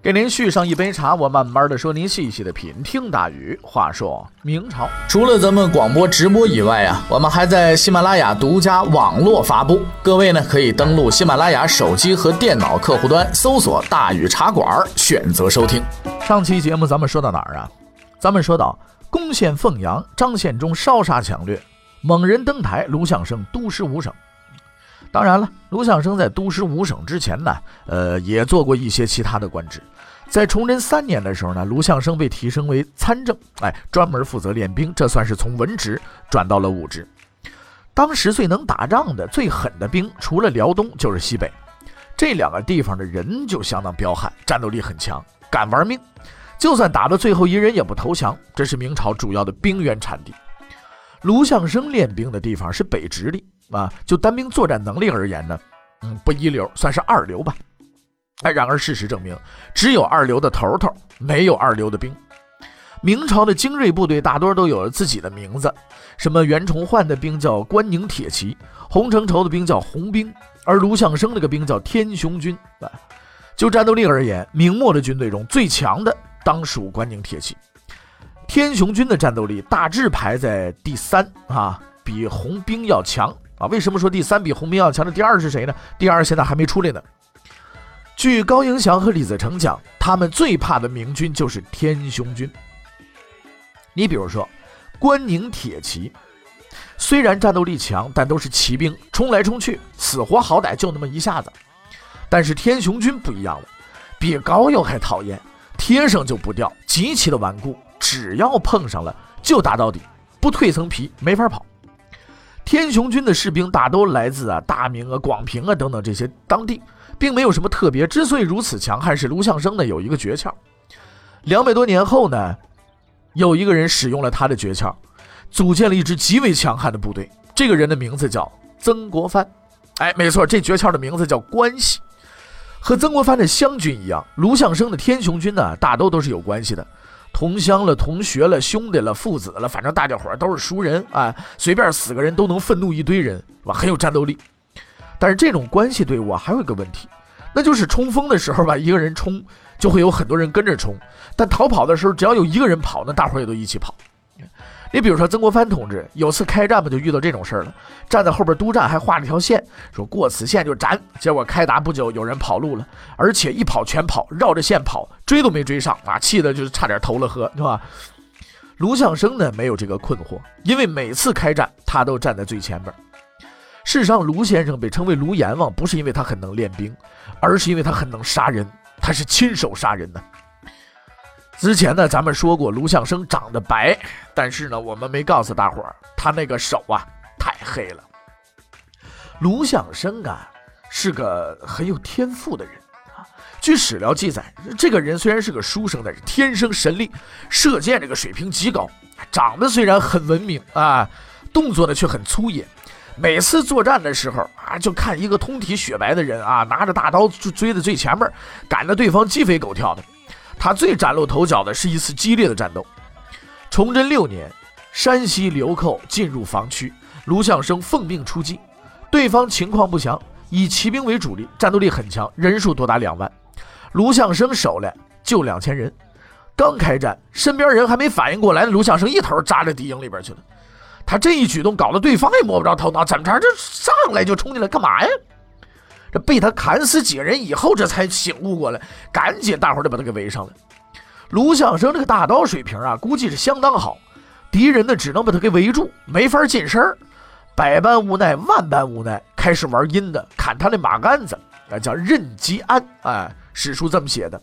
给您续上一杯茶，我慢慢的说，您细细的品。听大禹。话说明朝，除了咱们广播直播以外啊，我们还在喜马拉雅独家网络发布。各位呢，可以登录喜马拉雅手机和电脑客户端，搜索“大禹茶馆”，选择收听。上期节目咱们说到哪儿啊？咱们说到攻陷凤阳，张献忠烧杀抢掠，猛人登台，卢象升督师五省。当然了，卢象升在督师五省之前呢，呃，也做过一些其他的官职。在崇祯三年的时候呢，卢象升被提升为参政，哎，专门负责练兵，这算是从文职转到了武职。当时最能打仗的、最狠的兵，除了辽东就是西北，这两个地方的人就相当彪悍，战斗力很强，敢玩命，就算打到最后一人也不投降。这是明朝主要的兵源产地。卢象升练兵的地方是北直隶。啊，就单兵作战能力而言呢，嗯，不一流，算是二流吧。哎，然而事实证明，只有二流的头头，没有二流的兵。明朝的精锐部队大多都有了自己的名字，什么袁崇焕的兵叫关宁铁骑，洪承畴的兵叫红兵，而卢象升那个兵叫天雄军。啊，就战斗力而言，明末的军队中最强的当属关宁铁骑。天雄军的战斗力大致排在第三啊，比红兵要强。啊，为什么说第三比红兵要强？的第二是谁呢？第二现在还没出来呢。据高迎祥和李自成讲，他们最怕的明军就是天雄军。你比如说，关宁铁骑，虽然战斗力强，但都是骑兵，冲来冲去，死活好歹就那么一下子。但是天雄军不一样了，比高又还讨厌，贴上就不掉，极其的顽固，只要碰上了就打到底，不蜕层皮没法跑。天雄军的士兵大都来自啊大明啊广平啊等等这些当地，并没有什么特别。之所以如此强悍，是卢象升呢有一个诀窍。两百多年后呢，有一个人使用了他的诀窍，组建了一支极为强悍的部队。这个人的名字叫曾国藩。哎，没错，这诀窍的名字叫关系。和曾国藩的湘军一样，卢象升的天雄军呢，大都都是有关系的。同乡了，同学了，兄弟了，父子了，反正大家伙都是熟人啊，随便死个人都能愤怒一堆人，是吧？很有战斗力。但是这种关系队伍啊，还有一个问题，那就是冲锋的时候吧，一个人冲就会有很多人跟着冲，但逃跑的时候，只要有一个人跑，那大伙也都一起跑。你比如说曾国藩同志，有次开战吧，就遇到这种事儿了。站在后边督战，还画了条线，说过此线就斩。结果开打不久，有人跑路了，而且一跑全跑，绕着线跑，追都没追上啊！气的就是差点投了河，是吧？卢象升呢，没有这个困惑，因为每次开战他都站在最前边。事实上，卢先生被称为卢阎王，不是因为他很能练兵，而是因为他很能杀人，他是亲手杀人的。之前呢，咱们说过卢象生长得白，但是呢，我们没告诉大伙儿，他那个手啊太黑了。卢象生啊是个很有天赋的人啊。据史料记载，这个人虽然是个书生，但是天生神力，射箭这个水平极高。长得虽然很文明啊，动作呢却很粗野。每次作战的时候啊，就看一个通体雪白的人啊，拿着大刀就追在最前面，赶着对方鸡飞狗跳的。他最崭露头角的是一次激烈的战斗。崇祯六年，山西流寇进入防区，卢象升奉命出击，对方情况不详，以骑兵为主力，战斗力很强，人数多达两万。卢象升手里就两千人，刚开战，身边人还没反应过来，卢象升一头扎着敌营里边去了。他这一举动搞得对方也摸不着头脑，怎么着？这上来就冲进来干嘛呀？这被他砍死几个人以后，这才醒悟过来，赶紧大伙就把他给围上了。卢象升这个大刀水平啊，估计是相当好，敌人呢只能把他给围住，没法近身儿，百般无奈，万般无奈，开始玩阴的，砍他那马鞍子，啊叫任吉安，哎，史书这么写的。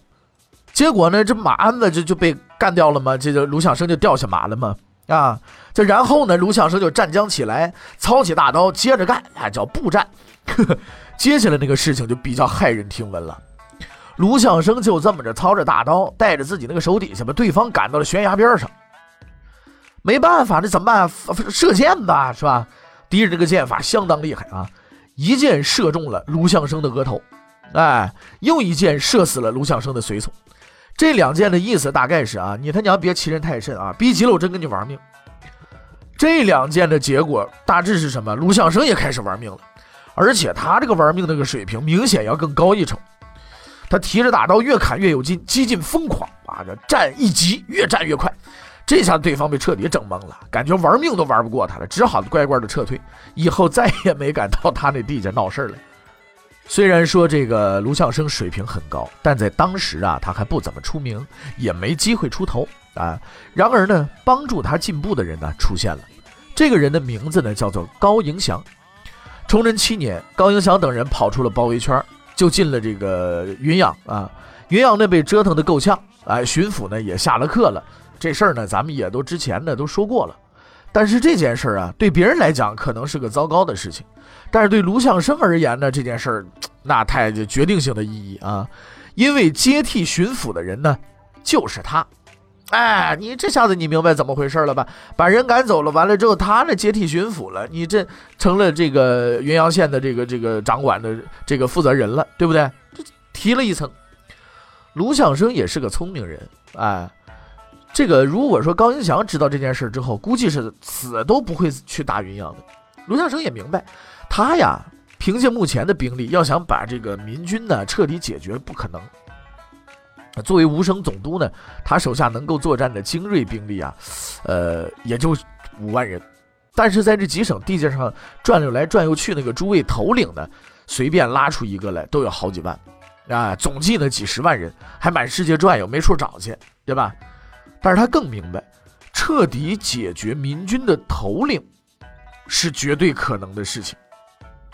结果呢，这马鞍子就就被干掉了吗？这个卢象升就掉下马了吗？啊，这然后呢，卢象升就站将起来，操起大刀，接着干，啊叫步战。呵 接下来那个事情就比较骇人听闻了。卢象升就这么着操着大刀，带着自己那个手底下把对方赶到了悬崖边上。没办法，这怎么办？射箭吧，是吧？敌人这个箭法相当厉害啊，一箭射中了卢相生的额头，哎，又一箭射死了卢相生的随从。这两箭的意思大概是啊，你他娘别欺人太甚啊，逼急了我真跟你玩命。这两箭的结果大致是什么？卢相生也开始玩命了，而且他这个玩命那个水平明显要更高一筹。他提着大刀越砍越有劲，几近疯狂啊！这战一急，越战越快。这下对方被彻底整懵了，感觉玩命都玩不过他了，只好乖乖的撤退，以后再也没敢到他那地界闹事儿了。虽然说这个卢相生水平很高，但在当时啊，他还不怎么出名，也没机会出头啊。然而呢，帮助他进步的人呢出现了，这个人的名字呢叫做高迎祥。崇祯七年，高迎祥等人跑出了包围圈，就进了这个云阳啊。云阳呢被折腾得够呛，哎，巡抚呢也下了课了。这事儿呢，咱们也都之前呢都说过了。但是这件事儿啊，对别人来讲可能是个糟糕的事情，但是对卢相生而言呢，这件事儿那太决定性的意义啊，因为接替巡抚的人呢就是他。哎，你这下子你明白怎么回事了吧？把人赶走了，完了之后他呢接替巡抚了，你这成了这个云阳县的这个这个掌管的这个负责人了，对不对？这提了一层。卢相生也是个聪明人，哎。这个如果说高迎祥知道这件事之后，估计是死都不会去打云阳的。卢相生也明白，他呀，凭借目前的兵力，要想把这个民军呢彻底解决，不可能。作为吴省总督呢，他手下能够作战的精锐兵力啊，呃，也就五万人。但是在这几省地界上转悠来转悠去，那个诸位头领呢，随便拉出一个来都有好几万，啊，总计呢几十万人，还满世界转悠，没处找去，对吧？但是他更明白，彻底解决民军的头领是绝对可能的事情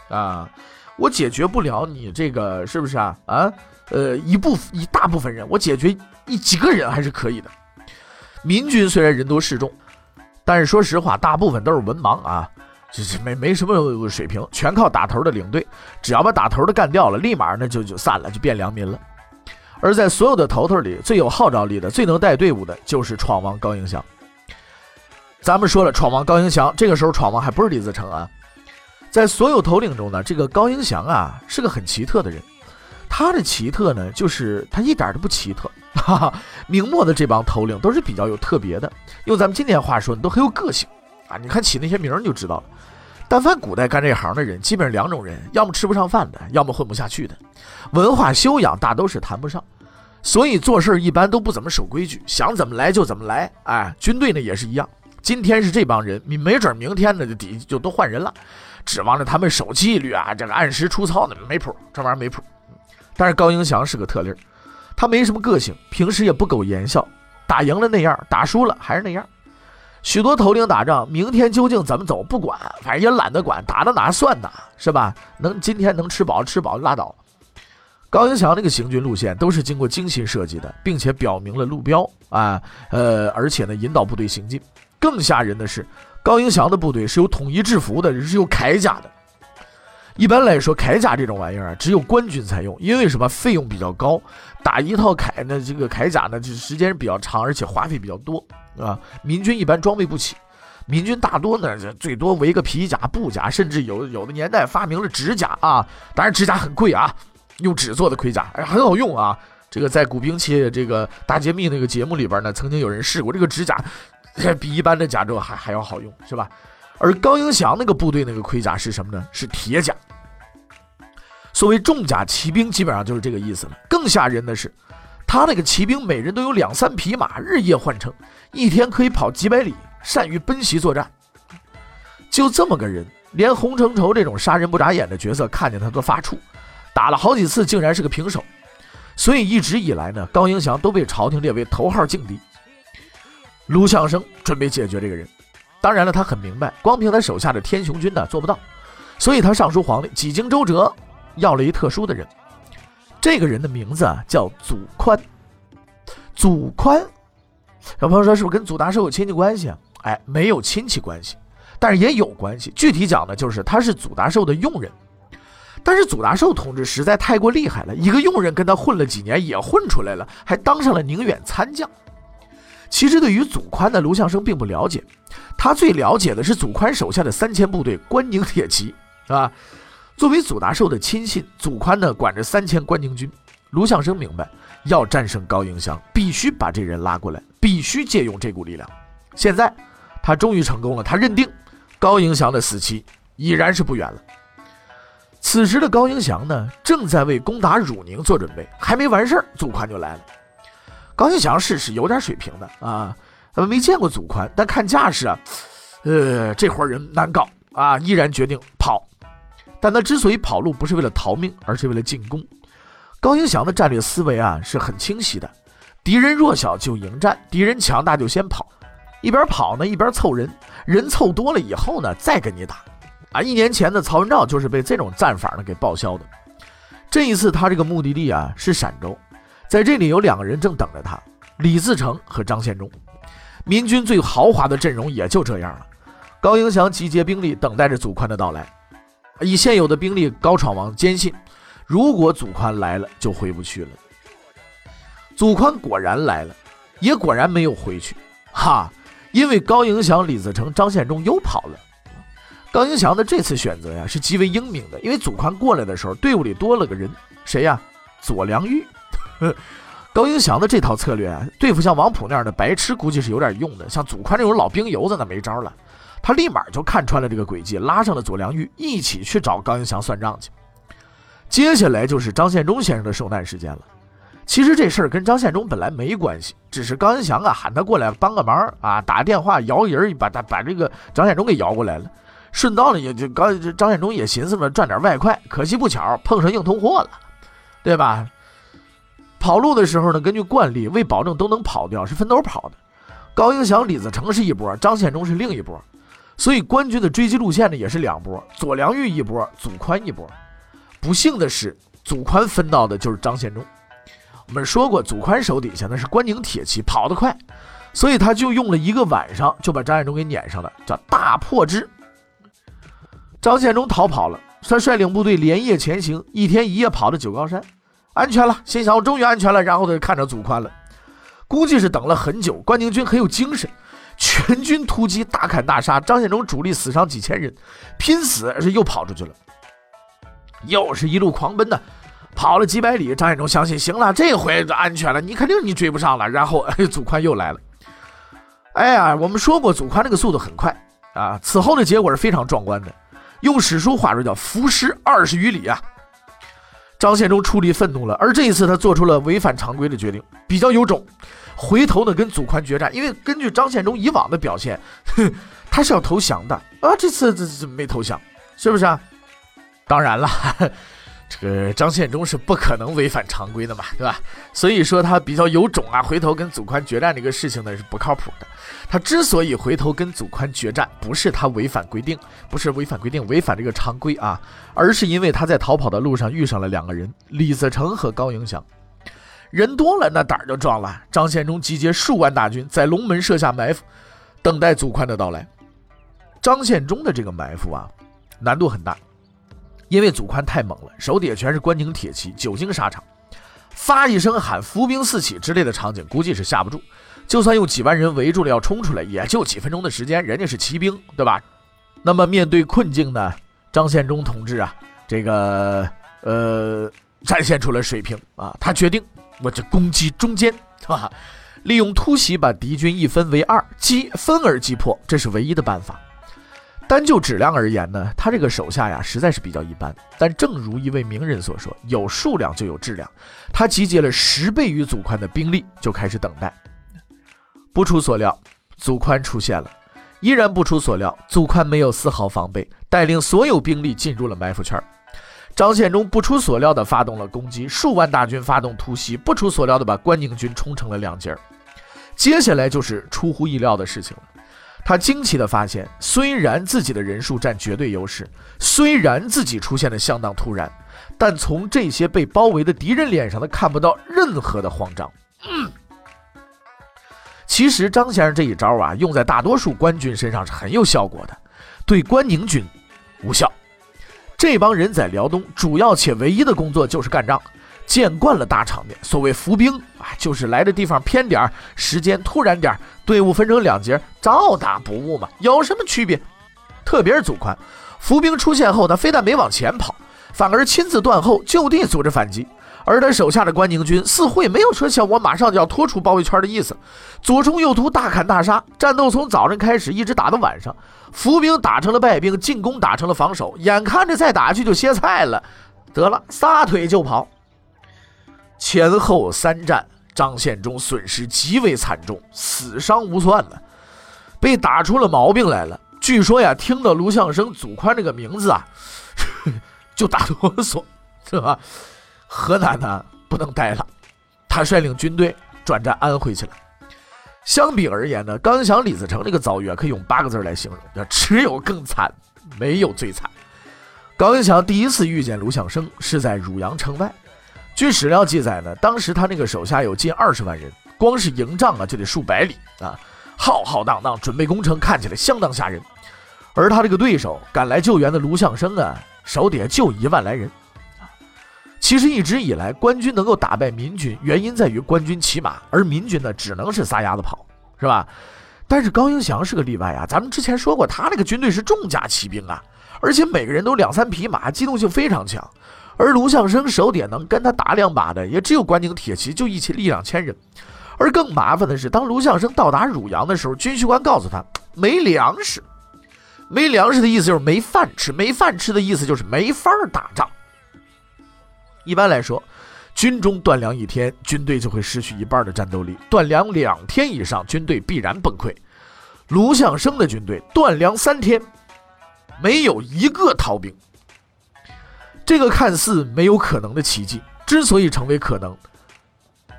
啊！我解决不了你这个是不是啊？啊，呃，一部一大部分人，我解决一几个人还是可以的。民军虽然人多势众，但是说实话，大部分都是文盲啊，就是没没什么水平，全靠打头的领队，只要把打头的干掉了，立马呢就就散了，就变良民了。而在所有的头头里，最有号召力的、最能带队伍的，就是闯王高迎祥。咱们说了，闯王高迎祥，这个时候闯王还不是李自成啊。在所有头领中呢，这个高迎祥啊，是个很奇特的人。他的奇特呢，就是他一点都不奇特。哈哈，明末的这帮头领都是比较有特别的，用咱们今天话说，都很有个性啊。你看起那些名儿就知道了。但凡古代干这行的人，基本上两种人，要么吃不上饭的，要么混不下去的。文化修养大都是谈不上，所以做事一般都不怎么守规矩，想怎么来就怎么来。哎，军队呢也是一样，今天是这帮人，你没准明天呢就底就都换人了，指望着他们守纪律啊，这个按时出操呢没谱，这玩意儿没谱。但是高迎祥是个特例，他没什么个性，平时也不苟言笑，打赢了那样，打输了还是那样。许多头领打仗，明天究竟怎么走不管，反正也懒得管，打到哪算哪，是吧？能今天能吃饱吃饱拉倒。高迎祥那个行军路线都是经过精心设计的，并且表明了路标啊，呃，而且呢引导部队行进。更吓人的是，高迎祥的部队是有统一制服的，是有铠甲的。一般来说，铠甲这种玩意儿啊，只有官军才用，因为什么？费用比较高，打一套铠呢，这个铠甲呢，就时间比较长，而且花费比较多，啊，民军一般装备不起，民军大多呢，最多围个皮甲、布甲，甚至有有的年代发明了纸甲啊，当然纸甲很贵啊，用纸做的盔甲，哎，很好用啊。这个在古兵器这个大揭秘那个节目里边呢，曾经有人试过，这个纸甲 比一般的甲胄还还要好用，是吧？而高迎祥那个部队那个盔甲是什么呢？是铁甲。所谓重甲骑兵，基本上就是这个意思了。更吓人的是，他那个骑兵每人都有两三匹马，日夜换乘，一天可以跑几百里，善于奔袭作战。就这么个人，连洪承畴这种杀人不眨眼的角色看见他都发怵。打了好几次，竟然是个平手。所以一直以来呢，高迎祥都被朝廷列为头号劲敌。卢相生准备解决这个人。当然了，他很明白，光凭他手下的天雄军呢做不到，所以他上书皇帝，几经周折，要了一特殊的人。这个人的名字啊叫祖宽。祖宽，小朋友说是不是跟祖大寿有亲戚关系啊？哎，没有亲戚关系，但是也有关系。具体讲呢，就是他是祖大寿的佣人。但是祖大寿同志实在太过厉害了，一个佣人跟他混了几年，也混出来了，还当上了宁远参将。其实对于祖宽呢，卢象升并不了解，他最了解的是祖宽手下的三千部队关宁铁骑，是吧？作为祖达寿的亲信，祖宽呢管着三千关宁军。卢象升明白，要战胜高迎祥，必须把这人拉过来，必须借用这股力量。现在他终于成功了，他认定高迎祥的死期已然是不远了。此时的高迎祥呢，正在为攻打汝宁做准备，还没完事儿，祖宽就来了。高迎祥是是有点水平的啊，没见过祖宽，但看架势啊，呃，这伙人难搞啊，毅然决定跑。但他之所以跑路，不是为了逃命，而是为了进攻。高迎祥的战略思维啊是很清晰的，敌人弱小就迎战，敌人强大就先跑，一边跑呢一边凑人，人凑多了以后呢再跟你打。啊，一年前的曹文照就是被这种战法呢给报销的。这一次他这个目的地啊是陕州，在这里有两个人正等着他，李自成和张献忠。民军最豪华的阵容也就这样了。高迎祥集结兵力，等待着祖宽的到来。以现有的兵力，高闯王坚信，如果祖宽来了，就回不去了。祖宽果然来了，也果然没有回去。哈，因为高迎祥、李自成、张献忠又跑了。高迎祥的这次选择呀，是极为英明的。因为祖宽过来的时候，队伍里多了个人，谁呀？左良玉。高迎祥的这套策略啊，对付像王普那样的白痴，估计是有点用的。像祖宽这种老兵油子，那没招了。他立马就看穿了这个诡计，拉上了左良玉，一起去找高迎祥算账去。接下来就是张献忠先生的受难时间了。其实这事儿跟张献忠本来没关系，只是高迎祥啊喊他过来帮个忙啊，打电话摇人，把他把这个张献忠给摇过来了。顺道呢，也就高张献忠也寻思着赚点外快，可惜不巧碰上硬通货了，对吧？跑路的时候呢，根据惯例，为保证都能跑掉，是分头跑的。高迎祥、李自成是一波，张献忠是另一波。所以官军的追击路线呢也是两波，左良玉一波，祖宽一波。不幸的是，祖宽分到的就是张献忠。我们说过，祖宽手底下那是关宁铁骑，跑得快，所以他就用了一个晚上就把张献忠给撵上了，叫大破之。张献忠逃跑了，他率领部队连夜前行，一天一夜跑到九高山，安全了，心想我终于安全了，然后他就看着祖宽了，估计是等了很久，关宁军很有精神。全军突击，大砍大杀，张献忠主力死伤几千人，拼死是又跑出去了，又是一路狂奔的，跑了几百里。张献忠相信，行了，这回安全了，你肯定你追不上了。然后，哎，祖宽又来了。哎呀，我们说过，祖宽那个速度很快啊。此后的结果是非常壮观的，用史书话说叫“伏尸二十余里”啊。张献忠出离愤怒了，而这一次他做出了违反常规的决定，比较有种。回头呢，跟祖宽决战，因为根据张献忠以往的表现，哼，他是要投降的啊。这次这这没投降，是不是啊？当然了，这个张献忠是不可能违反常规的嘛，对吧？所以说他比较有种啊，回头跟祖宽决战这个事情呢是不靠谱的。他之所以回头跟祖宽决战，不是他违反规定，不是违反规定，违反这个常规啊，而是因为他在逃跑的路上遇上了两个人，李自成和高迎祥。人多了，那胆儿就壮了。张献忠集结数万大军，在龙门设下埋伏，等待祖宽的到来。张献忠的这个埋伏啊，难度很大，因为祖宽太猛了，手底下全是关宁铁骑，久经沙场，发一声喊，伏兵四起之类的场景，估计是下不住。就算用几万人围住了要冲出来，也就几分钟的时间，人家是骑兵，对吧？那么面对困境呢，张献忠同志啊，这个呃，展现出了水平啊，他决定。我这攻击中间，是吧？利用突袭把敌军一分为二，击分而击破，这是唯一的办法。单就质量而言呢，他这个手下呀，实在是比较一般。但正如一位名人所说：“有数量就有质量。”他集结了十倍于祖宽的兵力，就开始等待。不出所料，祖宽出现了。依然不出所料，祖宽没有丝毫防备，带领所有兵力进入了埋伏圈。张献忠不出所料地发动了攻击，数万大军发动突袭，不出所料地把关宁军冲成了两截儿。接下来就是出乎意料的事情了。他惊奇地发现，虽然自己的人数占绝对优势，虽然自己出现的相当突然，但从这些被包围的敌人脸上，他看不到任何的慌张。其实张先生这一招啊，用在大多数官军身上是很有效果的，对关宁军无效。这帮人在辽东主要且唯一的工作就是干仗，见惯了大场面，所谓伏兵啊，就是来的地方偏点儿，时间突然点儿，队伍分成两截，照打不误嘛，有什么区别？特别是祖宽，伏兵出现后，他非但没往前跑，反而亲自断后，就地组织反击。而他手下的关宁军似乎也没有说像我马上就要拖出包围圈的意思，左冲右突，大砍大杀，战斗从早晨开始一直打到晚上，伏兵打成了败兵，进攻打成了防守，眼看着再打下去就歇菜了，得了，撒腿就跑。前后三战，张献忠损失极为惨重，死伤无算了，被打出了毛病来了。据说呀，听到卢象升、祖宽这个名字啊，就打哆嗦，是吧？河南呢不能待了，他率领军队转战安徽去了。相比而言呢，高迎祥、李自成这个遭遇啊，可以用八个字来形容：叫只有更惨，没有最惨。高迎祥第一次遇见卢象升是在汝阳城外，据史料记载呢，当时他那个手下有近二十万人，光是营帐啊就得数百里啊，浩浩荡荡，准备工程看起来相当吓人。而他这个对手赶来救援的卢象升啊，手底下就一万来人。其实一直以来，官军能够打败民军，原因在于官军骑马，而民军呢只能是撒丫子跑，是吧？但是高迎祥是个例外啊，咱们之前说过，他那个军队是重甲骑兵啊，而且每个人都两三匹马，机动性非常强。而卢象升手底能跟他打两把的，也只有关宁铁骑，就一千一两千人。而更麻烦的是，当卢象升到达汝阳的时候，军需官告诉他没粮食，没粮食的意思就是没饭吃，没饭吃的意思就是没法打仗。一般来说，军中断粮一天，军队就会失去一半的战斗力；断粮两天以上，军队必然崩溃。卢象升的军队断粮三天，没有一个逃兵。这个看似没有可能的奇迹，之所以成为可能，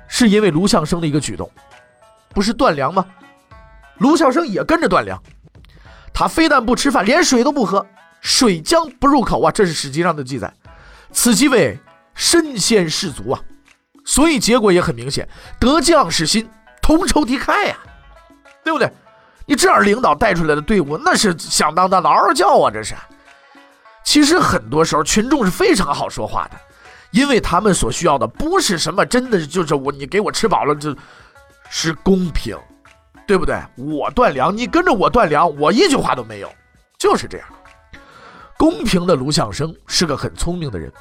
是因为卢象升的一个举动，不是断粮吗？卢象升也跟着断粮，他非但不吃饭，连水都不喝，水浆不入口啊！这是史记上的记载，此即为。身先士卒啊，所以结果也很明显，得将士心，同仇敌忾呀，对不对？你这样领导带出来的队伍，那是响当当的嗷嗷叫啊！这是。其实很多时候群众是非常好说话的，因为他们所需要的不是什么，真的就是我，你给我吃饱了，这是公平，对不对？我断粮，你跟着我断粮，我一句话都没有，就是这样。公平的卢象升是个很聪明的人。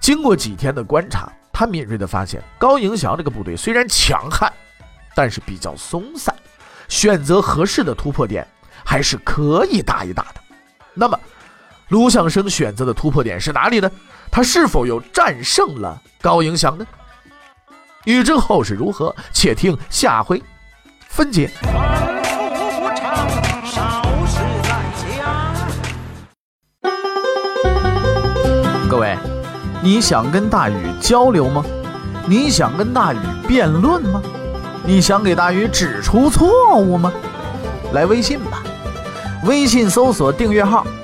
经过几天的观察，他敏锐地发现高迎祥这个部队虽然强悍，但是比较松散，选择合适的突破点还是可以打一打的。那么，卢象升选择的突破点是哪里呢？他是否又战胜了高迎祥呢？欲知后事如何，且听下回分解。各位。你想跟大禹交流吗？你想跟大禹辩论吗？你想给大禹指出错误吗？来微信吧，微信搜索订阅号“